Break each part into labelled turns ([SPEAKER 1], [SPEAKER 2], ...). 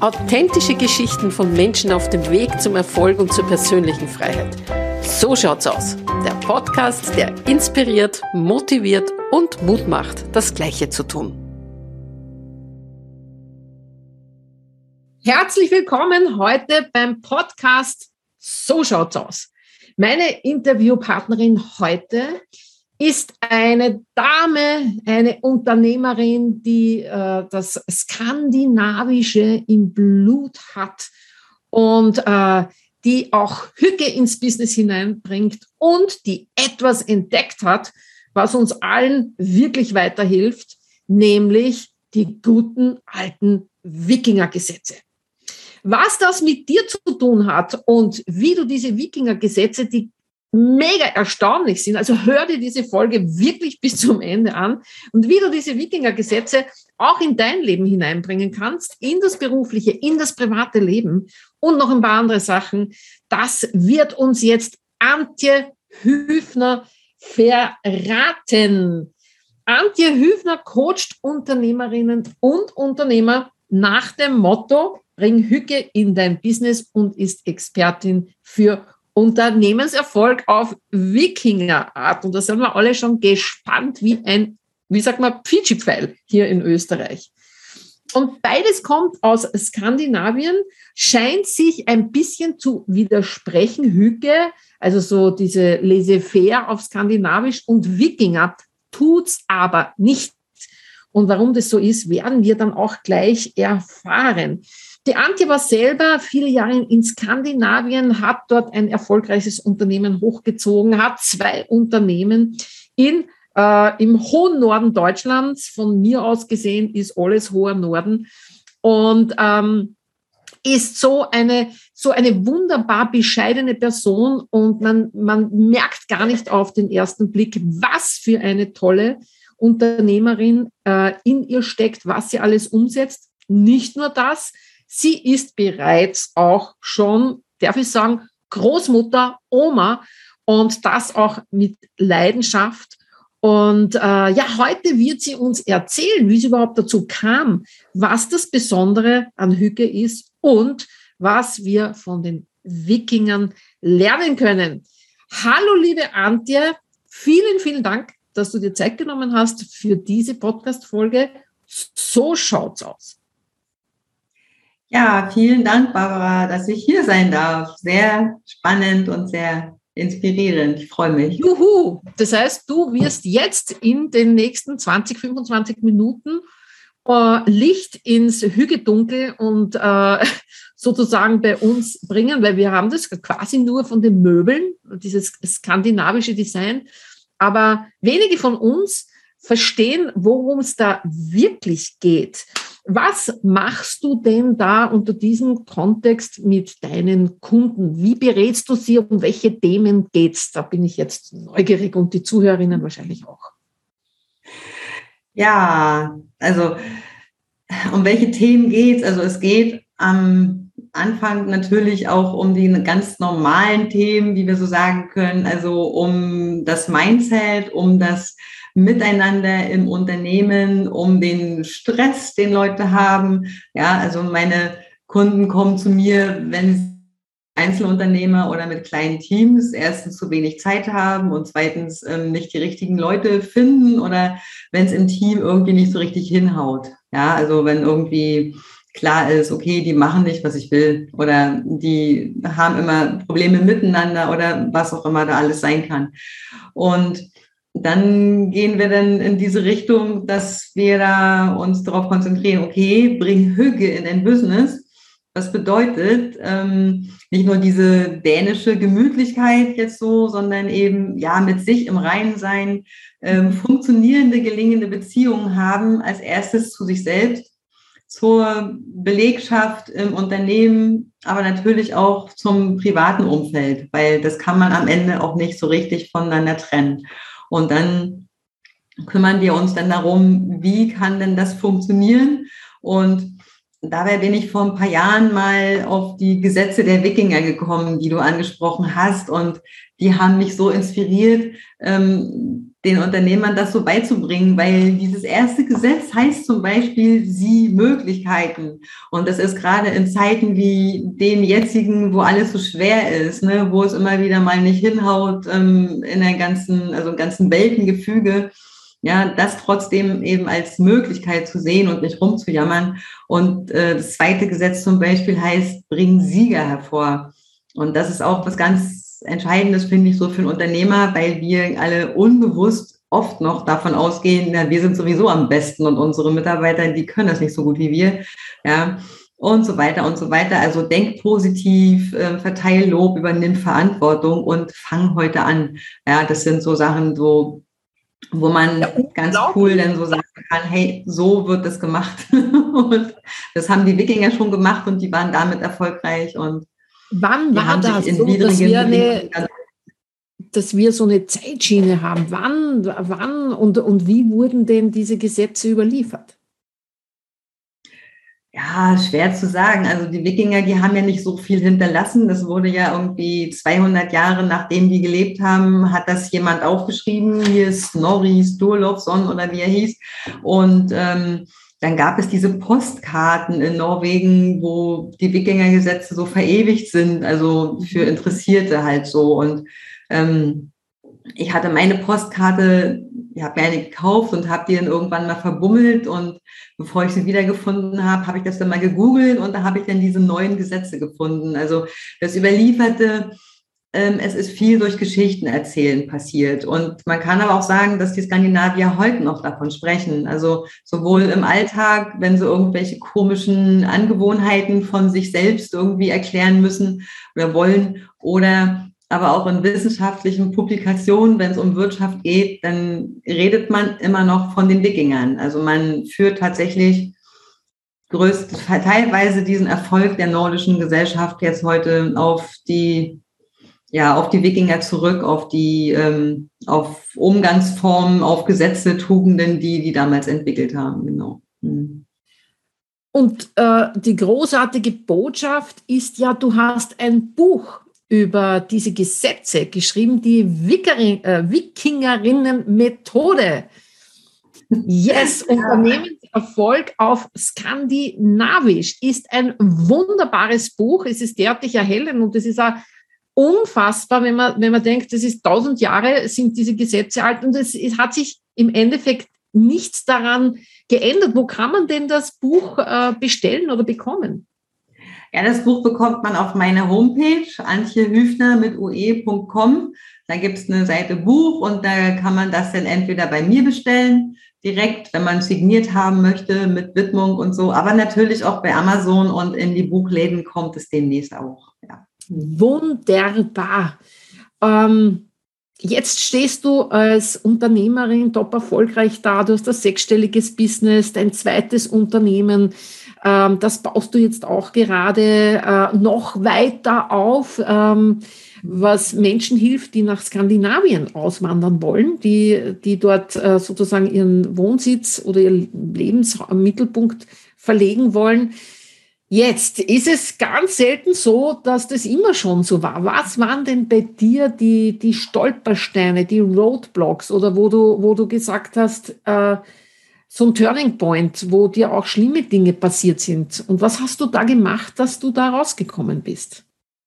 [SPEAKER 1] Authentische Geschichten von Menschen auf dem Weg zum Erfolg und zur persönlichen Freiheit. So schaut's aus. Der Podcast, der inspiriert, motiviert und Mut macht, das Gleiche zu tun. Herzlich willkommen heute beim Podcast So schaut's aus. Meine Interviewpartnerin heute ist eine Dame, eine Unternehmerin, die äh, das Skandinavische im Blut hat und äh, die auch Hücke ins Business hineinbringt und die etwas entdeckt hat, was uns allen wirklich weiterhilft, nämlich die guten alten Wikingergesetze. Was das mit dir zu tun hat und wie du diese Wikingergesetze, die mega erstaunlich sind. Also hör dir diese Folge wirklich bis zum Ende an und wie du diese Wikinger-Gesetze auch in dein Leben hineinbringen kannst, in das berufliche, in das private Leben und noch ein paar andere Sachen. Das wird uns jetzt Antje Hüfner verraten. Antje Hüfner coacht Unternehmerinnen und Unternehmer nach dem Motto, bring Hücke in dein Business und ist Expertin für Unternehmenserfolg auf Wikingerart. Und da sind wir alle schon gespannt wie ein, wie sagt man, Pfitschi-Pfeil hier in Österreich. Und beides kommt aus Skandinavien, scheint sich ein bisschen zu widersprechen. Hüge, also so diese laissez-faire auf Skandinavisch und Wikinger tut's aber nicht. Und warum das so ist, werden wir dann auch gleich erfahren. Die Antje war selber viele Jahre in Skandinavien, hat dort ein erfolgreiches Unternehmen hochgezogen, hat zwei Unternehmen in, äh, im hohen Norden Deutschlands. Von mir aus gesehen ist alles hoher Norden. Und ähm, ist so eine, so eine wunderbar bescheidene Person und man, man merkt gar nicht auf den ersten Blick, was für eine tolle Unternehmerin äh, in ihr steckt, was sie alles umsetzt. Nicht nur das, Sie ist bereits auch schon, darf ich sagen, Großmutter, Oma und das auch mit Leidenschaft. Und äh, ja, heute wird sie uns erzählen, wie sie überhaupt dazu kam, was das Besondere an Hücke ist und was wir von den Wikingern lernen können. Hallo, liebe Antje, vielen, vielen Dank, dass du dir Zeit genommen hast für diese Podcast-Folge. So schaut's aus.
[SPEAKER 2] Ja, vielen Dank, Barbara, dass ich hier sein darf. Sehr spannend und sehr inspirierend. Ich freue mich.
[SPEAKER 1] Juhu! Das heißt, du wirst jetzt in den nächsten 20, 25 Minuten äh, Licht ins Hügedunkel und äh, sozusagen bei uns bringen, weil wir haben das quasi nur von den Möbeln, dieses skandinavische Design. Aber wenige von uns verstehen, worum es da wirklich geht. Was machst du denn da unter diesem Kontext mit deinen Kunden? Wie berätst du sie? Um welche Themen geht's? Da bin ich jetzt neugierig und die Zuhörerinnen wahrscheinlich auch.
[SPEAKER 2] Ja, also um welche Themen geht's? Also es geht am Anfang natürlich auch um die ganz normalen Themen, wie wir so sagen können, also um das Mindset, um das Miteinander im Unternehmen, um den Stress, den Leute haben. Ja, also meine Kunden kommen zu mir, wenn Einzelunternehmer oder mit kleinen Teams erstens zu wenig Zeit haben und zweitens ähm, nicht die richtigen Leute finden oder wenn es im Team irgendwie nicht so richtig hinhaut. Ja, also wenn irgendwie klar ist, okay, die machen nicht, was ich will oder die haben immer Probleme miteinander oder was auch immer da alles sein kann. Und dann gehen wir dann in diese Richtung, dass wir da uns darauf konzentrieren, okay, bring Hüge in ein Business. Das bedeutet ähm, nicht nur diese dänische Gemütlichkeit jetzt so, sondern eben ja mit sich im Reinen sein, ähm, funktionierende, gelingende Beziehungen haben, als erstes zu sich selbst, zur Belegschaft im Unternehmen, aber natürlich auch zum privaten Umfeld, weil das kann man am Ende auch nicht so richtig voneinander trennen. Und dann kümmern wir uns dann darum, wie kann denn das funktionieren? Und dabei bin ich vor ein paar Jahren mal auf die Gesetze der Wikinger gekommen, die du angesprochen hast. Und die haben mich so inspiriert, ähm, den Unternehmern das so beizubringen, weil dieses erste Gesetz heißt zum Beispiel sie Möglichkeiten. Und das ist gerade in Zeiten wie den jetzigen, wo alles so schwer ist, ne, wo es immer wieder mal nicht hinhaut ähm, in der ganzen, also im ganzen Weltengefüge, ja, das trotzdem eben als Möglichkeit zu sehen und nicht rumzujammern. Und äh, das zweite Gesetz zum Beispiel heißt, bring Sieger hervor. Und das ist auch was ganz Entscheidendes, finde ich, so für einen Unternehmer, weil wir alle unbewusst oft noch davon ausgehen, na, wir sind sowieso am besten und unsere Mitarbeiter, die können das nicht so gut wie wir. Ja, und so weiter und so weiter. Also denk positiv, äh, verteil Lob, übernimm Verantwortung und fang heute an. Ja, das sind so Sachen, so, wo man ja, ganz cool dann so sagen kann, hey, so wird das gemacht. und das haben die Wikinger schon gemacht und die waren damit erfolgreich und
[SPEAKER 1] Wann war das so, dass wir, eine, dass wir so eine Zeitschiene haben? Wann, wann und, und wie wurden denn diese Gesetze überliefert?
[SPEAKER 2] Ja, schwer zu sagen. Also die Wikinger, die haben ja nicht so viel hinterlassen. Das wurde ja irgendwie 200 Jahre nachdem die gelebt haben, hat das jemand aufgeschrieben. Hier ist Snorri Sturluson oder wie er hieß. Und ähm, dann gab es diese Postkarten in Norwegen, wo die Wikingergesetze so verewigt sind, also für Interessierte halt so. Und ähm, ich hatte meine Postkarte, mir eine gekauft und habe die dann irgendwann mal verbummelt und bevor ich sie wiedergefunden habe, habe ich das dann mal gegoogelt und da habe ich dann diese neuen Gesetze gefunden. Also das überlieferte ähm, es ist viel durch Geschichten erzählen passiert. Und man kann aber auch sagen, dass die Skandinavier heute noch davon sprechen. Also sowohl im Alltag, wenn sie irgendwelche komischen Angewohnheiten von sich selbst irgendwie erklären müssen oder wollen, oder aber auch in wissenschaftlichen Publikationen, wenn es um Wirtschaft geht, dann redet man immer noch von den Wikingern. Also man führt tatsächlich größt, teilweise diesen Erfolg der nordischen Gesellschaft jetzt heute auf die ja, auf die Wikinger zurück, auf die, ähm, auf Umgangsformen, auf Gesetze, Tugenden, die die damals entwickelt haben, genau. Mhm.
[SPEAKER 1] Und äh, die großartige Botschaft ist ja, du hast ein Buch über diese Gesetze geschrieben, die Wickerin, äh, Wikingerinnen-Methode. Yes, Unternehmenserfolg auf Skandinavisch ist ein wunderbares Buch. Es ist derartig erhellend und es ist auch unfassbar, wenn man, wenn man denkt, das ist tausend Jahre, sind diese Gesetze alt und es, es hat sich im Endeffekt nichts daran geändert. Wo kann man denn das Buch äh, bestellen oder bekommen?
[SPEAKER 2] Ja, das Buch bekommt man auf meiner Homepage, antjehüfner mit ue.com. Da gibt es eine Seite Buch und da kann man das dann entweder bei mir bestellen, direkt, wenn man signiert haben möchte mit Widmung und so, aber natürlich auch bei Amazon und in die Buchläden kommt es demnächst auch. Ja.
[SPEAKER 1] Wunderbar. Ähm, jetzt stehst du als Unternehmerin top erfolgreich da. Du hast ein sechsstelliges Business, dein zweites Unternehmen. Ähm, das baust du jetzt auch gerade äh, noch weiter auf, ähm, was Menschen hilft, die nach Skandinavien auswandern wollen, die, die dort äh, sozusagen ihren Wohnsitz oder ihren Lebensmittelpunkt verlegen wollen. Jetzt ist es ganz selten so, dass das immer schon so war. Was waren denn bei dir die, die Stolpersteine, die Roadblocks oder wo du, wo du gesagt hast, äh, so ein Turning Point, wo dir auch schlimme Dinge passiert sind? Und was hast du da gemacht, dass du da rausgekommen bist?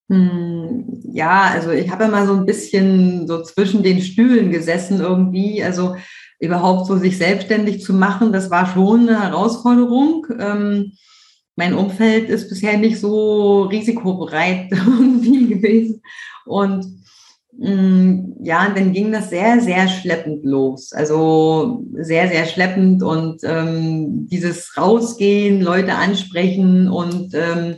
[SPEAKER 2] Hm, ja, also ich habe immer so ein bisschen so zwischen den Stühlen gesessen irgendwie. Also überhaupt so sich selbstständig zu machen, das war schon eine Herausforderung. Ähm, mein Umfeld ist bisher nicht so risikobereit irgendwie gewesen. Und mm, ja, dann ging das sehr, sehr schleppend los. Also sehr, sehr schleppend und ähm, dieses Rausgehen, Leute ansprechen und ähm,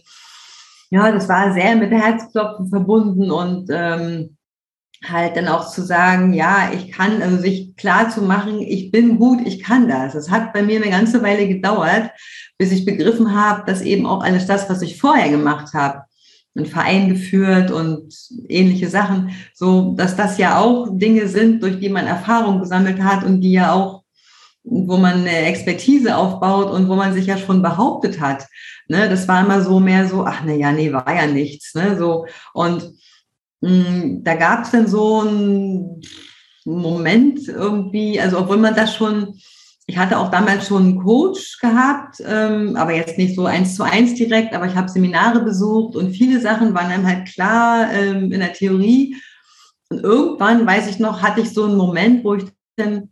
[SPEAKER 2] ja, das war sehr mit Herzklopfen verbunden und ähm, halt dann auch zu sagen, ja, ich kann, also sich klar zu machen, ich bin gut, ich kann das. Es hat bei mir eine ganze Weile gedauert, bis ich begriffen habe, dass eben auch alles das, was ich vorher gemacht habe, einen Verein geführt und ähnliche Sachen, so dass das ja auch Dinge sind, durch die man Erfahrung gesammelt hat und die ja auch, wo man eine Expertise aufbaut und wo man sich ja schon behauptet hat. Ne, das war immer so mehr so, ach na ja, nee, war ja nichts. Ne, so und da gab es dann so ein Moment irgendwie, also obwohl man das schon, ich hatte auch damals schon einen Coach gehabt, ähm, aber jetzt nicht so eins zu eins direkt, aber ich habe Seminare besucht und viele Sachen waren einem halt klar ähm, in der Theorie. Und irgendwann, weiß ich noch, hatte ich so einen Moment, wo ich dann,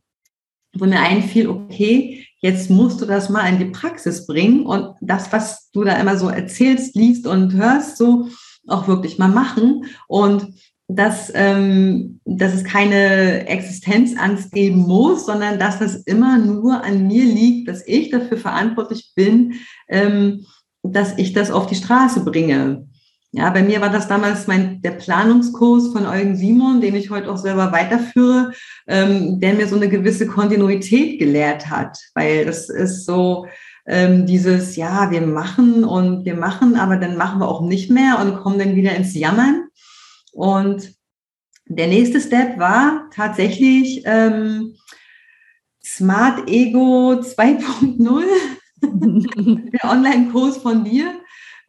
[SPEAKER 2] wo mir einfiel, okay, jetzt musst du das mal in die Praxis bringen und das, was du da immer so erzählst, liest und hörst, so auch wirklich mal machen. Und dass, ähm, dass es keine Existenzangst geben muss, sondern dass das immer nur an mir liegt, dass ich dafür verantwortlich bin, ähm, dass ich das auf die Straße bringe. Ja, bei mir war das damals mein, der Planungskurs von Eugen Simon, den ich heute auch selber weiterführe, ähm, der mir so eine gewisse Kontinuität gelehrt hat, weil das ist so ähm, dieses, ja, wir machen und wir machen, aber dann machen wir auch nicht mehr und kommen dann wieder ins Jammern. Und der nächste Step war tatsächlich ähm, Smart Ego 2.0, der Online-Kurs von dir.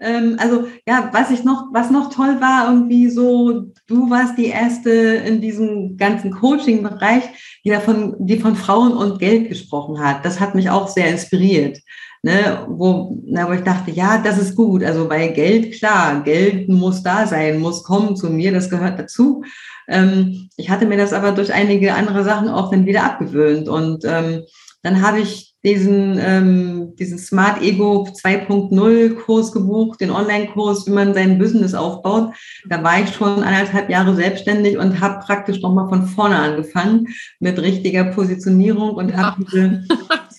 [SPEAKER 2] Ähm, also ja, was ich noch, was noch toll war, irgendwie so, du warst die erste in diesem ganzen Coaching-Bereich, die davon, die von Frauen und Geld gesprochen hat. Das hat mich auch sehr inspiriert ne, wo, na, wo ich dachte, ja, das ist gut. Also bei Geld, klar, Geld muss da sein, muss kommen zu mir, das gehört dazu. Ähm, ich hatte mir das aber durch einige andere Sachen auch dann wieder abgewöhnt. Und ähm, dann habe ich diesen, ähm, diesen Smart Ego 2.0 Kurs gebucht, den Online-Kurs, wie man sein Business aufbaut. Da war ich schon anderthalb Jahre selbstständig und habe praktisch nochmal von vorne angefangen mit richtiger Positionierung und ja. habe diese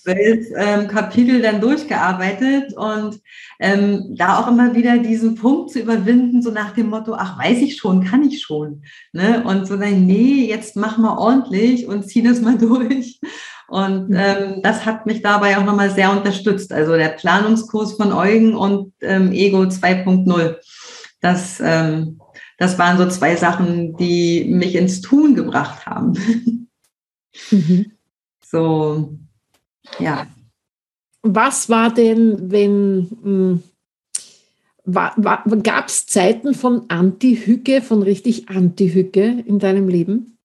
[SPEAKER 2] zwölf ähm, Kapitel dann durchgearbeitet und ähm, da auch immer wieder diesen Punkt zu überwinden, so nach dem Motto, ach, weiß ich schon, kann ich schon. Ne? Und so dann, nee, jetzt mach mal ordentlich und zieh das mal durch. Und mhm. ähm, das hat mich dabei auch nochmal sehr unterstützt. Also der Planungskurs von Eugen und ähm, Ego 2.0. Das, ähm, das waren so zwei Sachen, die mich ins Tun gebracht haben. Mhm. So, ja.
[SPEAKER 1] Was war denn, wenn hm, gab es Zeiten von Anti-Hücke, von richtig Anti-Hücke in deinem Leben?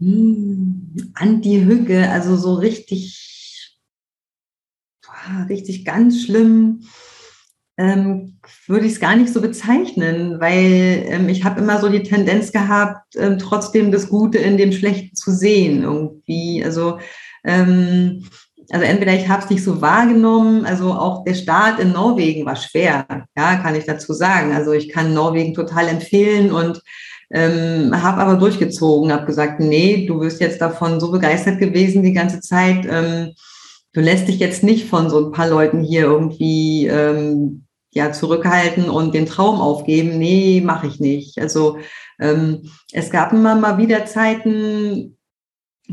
[SPEAKER 2] Hm, Anti-Hücke, also so richtig, richtig ganz schlimm ähm, würde ich es gar nicht so bezeichnen, weil ähm, ich habe immer so die Tendenz gehabt, ähm, trotzdem das Gute in dem Schlechten zu sehen irgendwie. Also ähm, also entweder ich habe es nicht so wahrgenommen, also auch der Start in Norwegen war schwer, ja, kann ich dazu sagen. Also ich kann Norwegen total empfehlen und ähm, habe aber durchgezogen, habe gesagt, nee, du wirst jetzt davon so begeistert gewesen die ganze Zeit. Ähm, du lässt dich jetzt nicht von so ein paar Leuten hier irgendwie ähm, ja zurückhalten und den Traum aufgeben. Nee, mache ich nicht. Also ähm, es gab immer mal wieder Zeiten,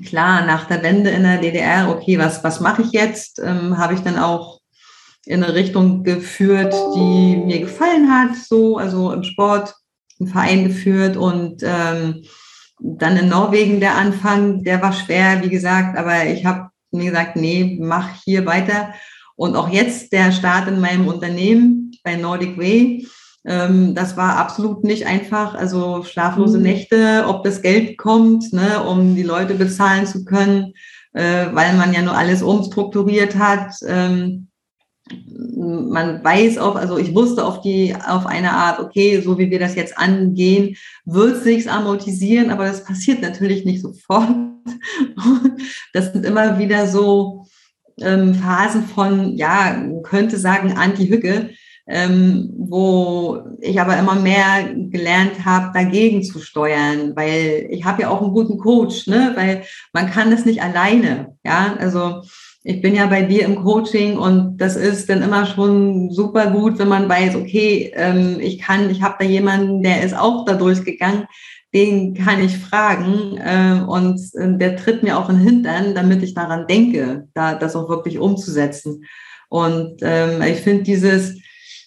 [SPEAKER 2] klar, nach der Wende in der DDR, okay, was, was mache ich jetzt? Ähm, Habe ich dann auch in eine Richtung geführt, die mir gefallen hat, so, also im Sport, einen Verein geführt und ähm, dann in Norwegen der Anfang, der war schwer, wie gesagt, aber ich habe mir gesagt, nee, mach hier weiter. Und auch jetzt der Start in meinem Unternehmen bei Nordic Way, ähm, das war absolut nicht einfach. Also schlaflose mhm. Nächte, ob das Geld kommt, ne, um die Leute bezahlen zu können, äh, weil man ja nur alles umstrukturiert hat. Ähm, man weiß auch, also ich wusste auf die, auf eine Art, okay, so wie wir das jetzt angehen, wird sich's amortisieren, aber das passiert natürlich nicht sofort. Das sind immer wieder so ähm, Phasen von, ja, könnte sagen, Anti-Hücke, ähm, wo ich aber immer mehr gelernt habe, dagegen zu steuern, weil ich habe ja auch einen guten Coach, ne? weil man kann das nicht alleine. Ja, also ich bin ja bei dir im Coaching und das ist dann immer schon super gut, wenn man weiß, okay, ähm, ich kann, ich habe da jemanden, der ist auch da durchgegangen, den kann ich fragen äh, und äh, der tritt mir auch in den Hintern, damit ich daran denke, da das auch wirklich umzusetzen. Und ähm, ich finde dieses,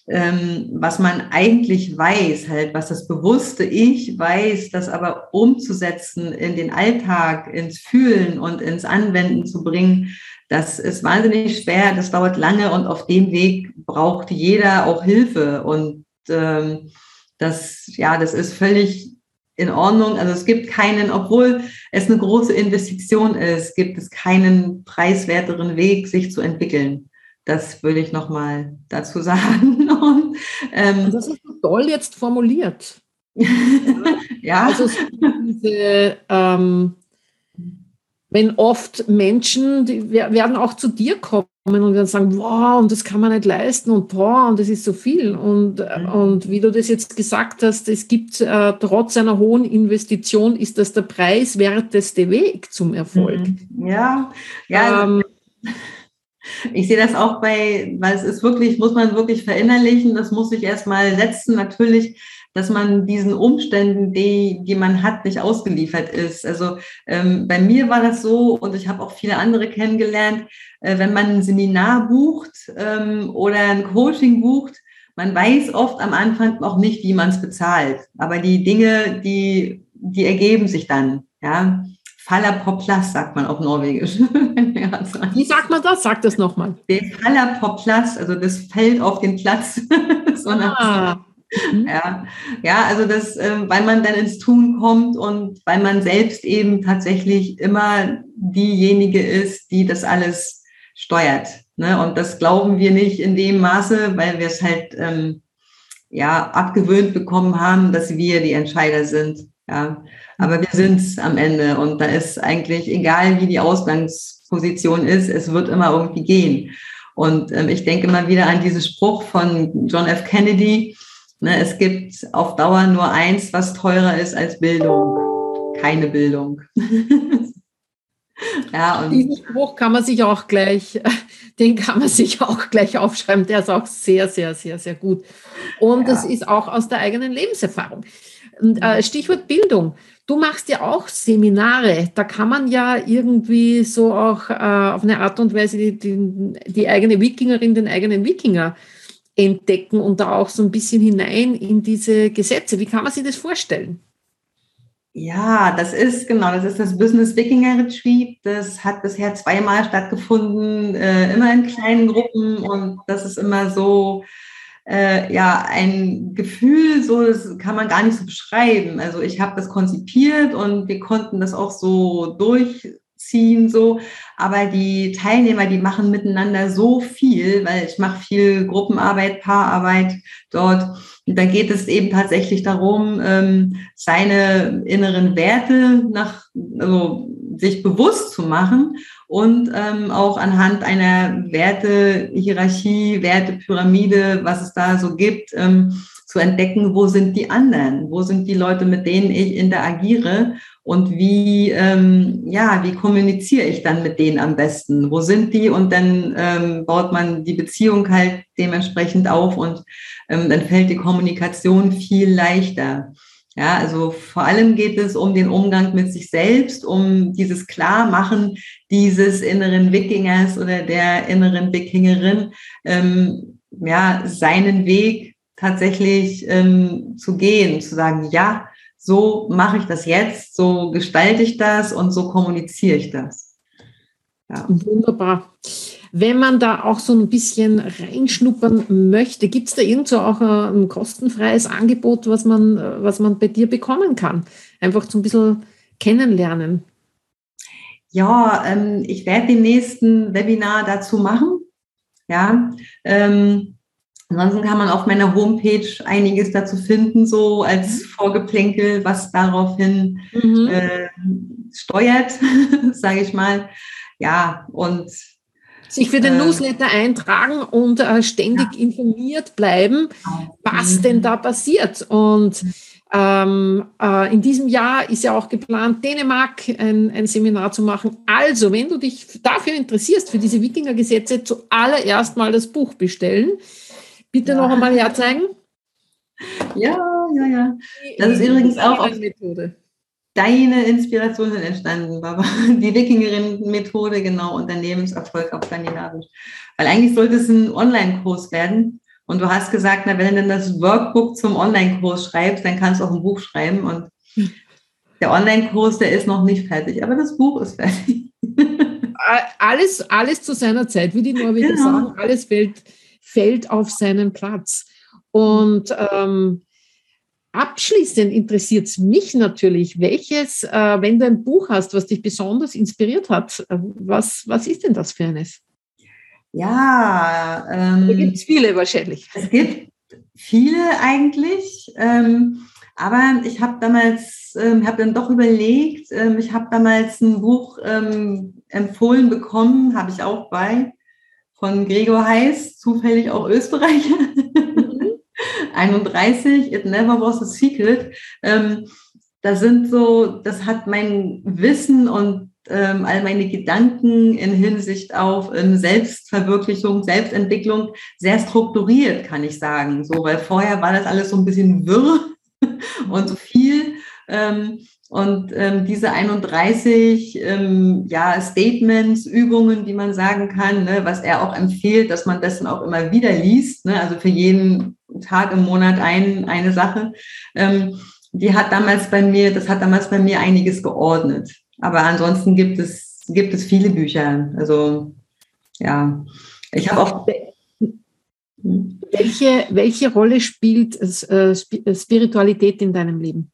[SPEAKER 2] ähm, was man eigentlich weiß, halt, was das bewusste Ich weiß, das aber umzusetzen in den Alltag, ins Fühlen und ins Anwenden zu bringen, das ist wahnsinnig schwer, das dauert lange und auf dem Weg braucht jeder auch Hilfe. Und ähm, das, ja, das ist völlig in Ordnung. Also es gibt keinen, obwohl es eine große Investition ist, gibt es keinen preiswerteren Weg, sich zu entwickeln. Das würde ich nochmal dazu sagen. Und,
[SPEAKER 1] ähm, das ist toll jetzt formuliert.
[SPEAKER 2] ja.
[SPEAKER 1] Also diese, ähm, wenn oft Menschen, die werden auch zu dir kommen und werden sagen, wow, und das kann man nicht leisten und boah, und das ist so viel. Und, mhm. und wie du das jetzt gesagt hast, es gibt äh, trotz einer hohen Investition, ist das der preiswerteste Weg zum Erfolg.
[SPEAKER 2] Mhm. Ja, ja. Ähm, ich sehe das auch bei, weil es ist wirklich, muss man wirklich verinnerlichen, das muss ich erstmal setzen. Natürlich dass man diesen Umständen, die, die man hat, nicht ausgeliefert ist. Also ähm, bei mir war das so und ich habe auch viele andere kennengelernt, äh, wenn man ein Seminar bucht ähm, oder ein Coaching bucht, man weiß oft am Anfang auch nicht, wie man es bezahlt. Aber die Dinge, die, die ergeben sich dann. Ja. Fallapoplas sagt man auf Norwegisch.
[SPEAKER 1] Wie sagt man das? Sag das nochmal.
[SPEAKER 2] Fallapoplas, also das fällt auf den Platz. so ah. Mhm. Ja, ja, also das, äh, weil man dann ins Tun kommt und weil man selbst eben tatsächlich immer diejenige ist, die das alles steuert. Ne? Und das glauben wir nicht in dem Maße, weil wir es halt ähm, ja abgewöhnt bekommen haben, dass wir die Entscheider sind. Ja, aber wir sind es am Ende und da ist eigentlich egal, wie die Ausgangsposition ist, es wird immer irgendwie gehen. Und ähm, ich denke mal wieder an diesen Spruch von John F. Kennedy, Ne, es gibt auf Dauer nur eins, was teurer ist als Bildung. Keine Bildung.
[SPEAKER 1] ja, und Diesen Spruch kann man sich auch gleich, den kann man sich auch gleich aufschreiben. Der ist auch sehr, sehr, sehr, sehr gut. Und ja. das ist auch aus der eigenen Lebenserfahrung. Und, äh, Stichwort Bildung. Du machst ja auch Seminare. Da kann man ja irgendwie so auch äh, auf eine Art und Weise die, die, die eigene Wikingerin, den eigenen Wikinger entdecken und da auch so ein bisschen hinein in diese Gesetze. Wie kann man sich das vorstellen?
[SPEAKER 2] Ja, das ist genau, das ist das Business Wikinger Retreat. Das hat bisher zweimal stattgefunden, äh, immer in kleinen Gruppen und das ist immer so, äh, ja, ein Gefühl, so das kann man gar nicht so beschreiben. Also ich habe das konzipiert und wir konnten das auch so durch ziehen, so. Aber die Teilnehmer, die machen miteinander so viel, weil ich mache viel Gruppenarbeit, Paararbeit dort. Da geht es eben tatsächlich darum, ähm, seine inneren Werte nach, also sich bewusst zu machen und ähm, auch anhand einer Werte-Hierarchie, Werte-Pyramide, was es da so gibt, ähm, zu entdecken, wo sind die anderen, wo sind die Leute, mit denen ich interagiere und wie, ähm, ja, wie kommuniziere ich dann mit denen am besten? Wo sind die? Und dann ähm, baut man die Beziehung halt dementsprechend auf und ähm, dann fällt die Kommunikation viel leichter. Ja, also vor allem geht es um den Umgang mit sich selbst, um dieses Klarmachen dieses inneren Wikingers oder der inneren Wikingerin, ähm, ja, seinen Weg tatsächlich ähm, zu gehen, zu sagen, ja, so mache ich das jetzt, so gestalte ich das und so kommuniziere ich das.
[SPEAKER 1] Ja. Wunderbar. Wenn man da auch so ein bisschen reinschnuppern möchte, gibt es da irgendwo auch ein kostenfreies Angebot, was man, was man bei dir bekommen kann? Einfach so ein bisschen kennenlernen.
[SPEAKER 2] Ja, ähm, ich werde den nächsten Webinar dazu machen. Ja, ähm, Ansonsten kann man auf meiner Homepage einiges dazu finden, so als mhm. Vorgeplänkel, was daraufhin mhm. äh, steuert, sage ich mal. Ja, und
[SPEAKER 1] sich für den äh, Newsletter eintragen und äh, ständig ja. informiert bleiben, was mhm. denn da passiert. Und ähm, äh, in diesem Jahr ist ja auch geplant, Dänemark ein, ein, Seminar zu machen. Also, wenn du dich dafür interessierst, für diese Wikinger-Gesetze, zuallererst mal das Buch bestellen. Bitte ja. noch einmal herzeigen.
[SPEAKER 2] Ja, ja, ja. Das ist übrigens auch auf Methode. Deine Inspiration sind entstanden, Baba. Die Wikingerin-Methode, genau, Unternehmenserfolg auf Skandinavisch. Weil eigentlich sollte es ein Online-Kurs werden. Und du hast gesagt, na, wenn du dann das Workbook zum Online-Kurs schreibst, dann kannst du auch ein Buch schreiben. Und der Online-Kurs, der ist noch nicht fertig, aber das Buch ist fertig.
[SPEAKER 1] Alles, alles zu seiner Zeit, wie die Norweger genau. sagen, alles fällt fällt auf seinen Platz. Und ähm, abschließend interessiert es mich natürlich, welches, äh, wenn du ein Buch hast, was dich besonders inspiriert hat, äh, was, was ist denn das für eines?
[SPEAKER 2] Ja,
[SPEAKER 1] ähm, da gibt es viele wahrscheinlich.
[SPEAKER 2] Es gibt viele eigentlich, ähm, aber ich habe damals, ähm, habe dann doch überlegt, ähm, ich habe damals ein Buch ähm, empfohlen bekommen, habe ich auch bei, von Gregor Heiß, zufällig auch Österreicher. 31, It Never Was a Secret. Ähm, das sind so, das hat mein Wissen und ähm, all meine Gedanken in Hinsicht auf ähm, Selbstverwirklichung, Selbstentwicklung sehr strukturiert, kann ich sagen. So, weil vorher war das alles so ein bisschen wirr und so viel. Ähm, und ähm, diese 31 ähm, ja, Statements, Übungen, die man sagen kann, ne, was er auch empfiehlt, dass man das dann auch immer wieder liest, ne, also für jeden Tag im Monat ein, eine Sache, die hat damals bei mir, das hat damals bei mir einiges geordnet. Aber ansonsten gibt es, gibt es viele Bücher. Also ja, ich habe auch.
[SPEAKER 1] Welche, welche Rolle spielt äh, Spiritualität in deinem Leben?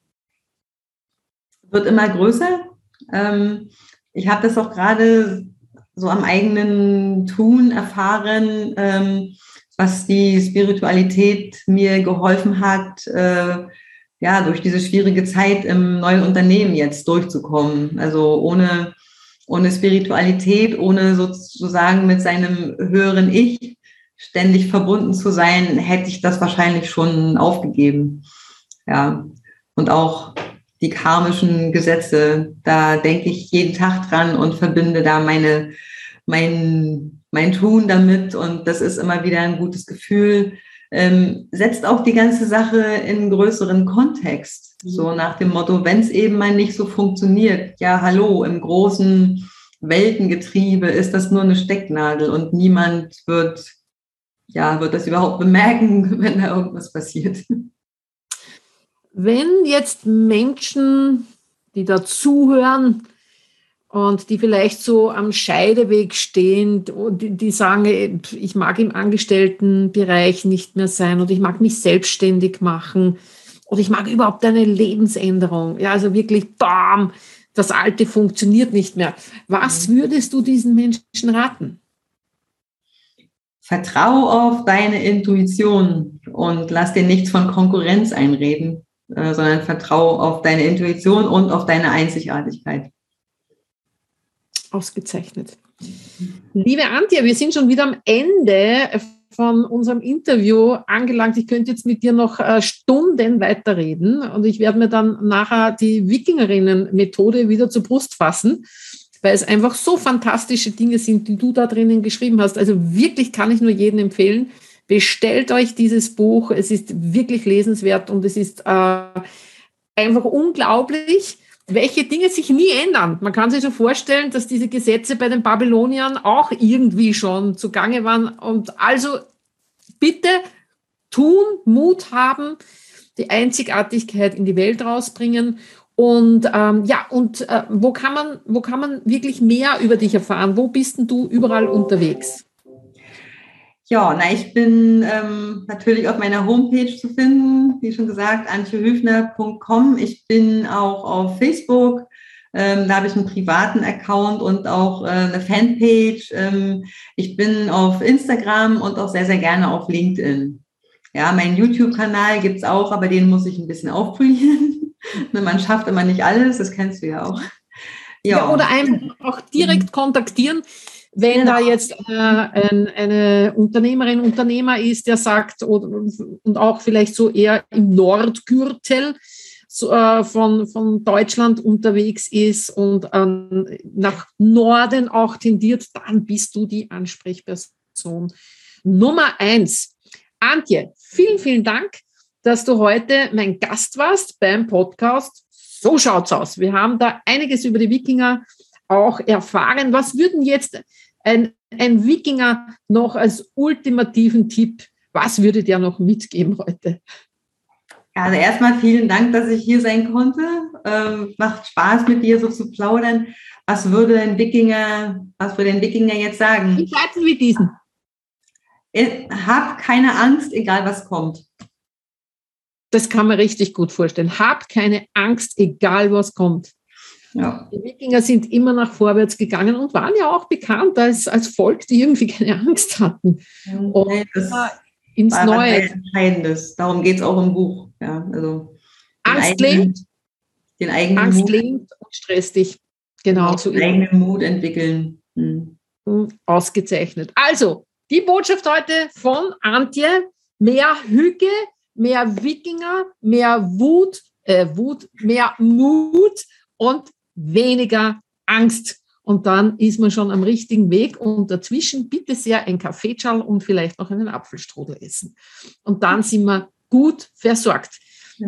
[SPEAKER 2] Wird immer größer. Ähm, ich habe das auch gerade so am eigenen Tun erfahren, ähm, was die Spiritualität mir geholfen hat, äh, ja, durch diese schwierige Zeit im neuen Unternehmen jetzt durchzukommen. Also ohne, ohne Spiritualität, ohne sozusagen mit seinem höheren Ich ständig verbunden zu sein, hätte ich das wahrscheinlich schon aufgegeben. Ja. Und auch die karmischen Gesetze. Da denke ich jeden Tag dran und verbinde da meine, mein, mein Tun damit. Und das ist immer wieder ein gutes Gefühl. Ähm, setzt auch die ganze Sache in einen größeren Kontext. So mhm. nach dem Motto, wenn es eben mal nicht so funktioniert, ja, hallo, im großen Weltengetriebe ist das nur eine Stecknadel und niemand wird, ja, wird das überhaupt bemerken, wenn da irgendwas passiert.
[SPEAKER 1] Wenn jetzt Menschen, die da zuhören und die vielleicht so am Scheideweg stehen und die, die sagen, ich mag im Angestelltenbereich nicht mehr sein oder ich mag mich selbstständig machen oder ich mag überhaupt eine Lebensänderung. Ja, also wirklich, bam, das Alte funktioniert nicht mehr. Was mhm. würdest du diesen Menschen raten?
[SPEAKER 2] Vertrau auf deine Intuition und lass dir nichts von Konkurrenz einreden. Äh, sondern vertraue auf deine Intuition und auf deine Einzigartigkeit.
[SPEAKER 1] Ausgezeichnet. Liebe Antje, wir sind schon wieder am Ende von unserem Interview angelangt. Ich könnte jetzt mit dir noch äh, Stunden weiterreden und ich werde mir dann nachher die Wikingerinnen-Methode wieder zur Brust fassen, weil es einfach so fantastische Dinge sind, die du da drinnen geschrieben hast. Also wirklich kann ich nur jedem empfehlen. Bestellt euch dieses Buch. Es ist wirklich lesenswert und es ist äh, einfach unglaublich, welche Dinge sich nie ändern. Man kann sich so vorstellen, dass diese Gesetze bei den Babyloniern auch irgendwie schon zugange waren. Und also bitte tun, Mut haben, die Einzigartigkeit in die Welt rausbringen. Und ähm, ja, und äh, wo kann man, wo kann man wirklich mehr über dich erfahren? Wo bist denn du überall unterwegs?
[SPEAKER 2] Ja, na, ich bin ähm, natürlich auf meiner Homepage zu finden, wie schon gesagt, antjehöfner.com. Ich bin auch auf Facebook. Ähm, da habe ich einen privaten Account und auch äh, eine Fanpage. Ähm, ich bin auf Instagram und auch sehr, sehr gerne auf LinkedIn. Ja, meinen YouTube-Kanal gibt's auch, aber den muss ich ein bisschen aufpolieren. Ne, man schafft immer nicht alles, das kennst du ja auch.
[SPEAKER 1] Ja, ja oder einfach auch direkt kontaktieren. Wenn genau. da jetzt äh, ein, eine Unternehmerin, Unternehmer ist, der sagt, und auch vielleicht so eher im Nordgürtel so, äh, von, von Deutschland unterwegs ist und ähm, nach Norden auch tendiert, dann bist du die Ansprechperson Nummer eins. Antje, vielen, vielen Dank, dass du heute mein Gast warst beim Podcast. So schaut's aus. Wir haben da einiges über die Wikinger auch erfahren. Was würden jetzt ein, ein Wikinger noch als ultimativen Tipp, was würde der noch mitgeben heute?
[SPEAKER 2] Also erstmal vielen Dank, dass ich hier sein konnte. Ähm, macht Spaß mit dir so zu plaudern. Was würde ein Wikinger, was würde ein Wikinger jetzt sagen?
[SPEAKER 1] Wie Zeiten wie diesen.
[SPEAKER 2] Hab keine Angst, egal was kommt.
[SPEAKER 1] Das kann man richtig gut vorstellen. Hab keine Angst, egal was kommt. Ja. Die Wikinger sind immer nach vorwärts gegangen und waren ja auch bekannt als, als Volk, die irgendwie keine Angst hatten. Und
[SPEAKER 2] das ins war Neue. Entscheidendes. Darum geht es auch im Buch. Ja, also
[SPEAKER 1] Angst lähmt. Den eigenen Angst Mut. und stresst dich. Genau.
[SPEAKER 2] So den eigenen Mut entwickeln. Hm.
[SPEAKER 1] hm. Ausgezeichnet. Also, die Botschaft heute von Antje, mehr Hüge, mehr Wikinger, mehr Wut, äh, Wut, mehr Mut und weniger Angst. Und dann ist man schon am richtigen Weg und dazwischen bitte sehr ein Kaffeeschal und vielleicht noch einen Apfelstrudel essen. Und dann sind wir gut versorgt.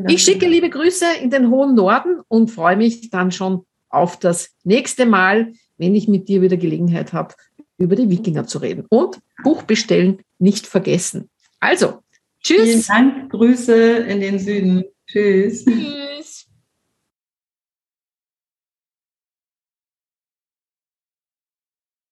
[SPEAKER 1] Ich schicke liebe Grüße in den hohen Norden und freue mich dann schon auf das nächste Mal, wenn ich mit dir wieder Gelegenheit habe, über die Wikinger zu reden. Und Buch bestellen nicht vergessen. Also, tschüss.
[SPEAKER 2] Vielen Dank. Grüße in den Süden. Tschüss. tschüss.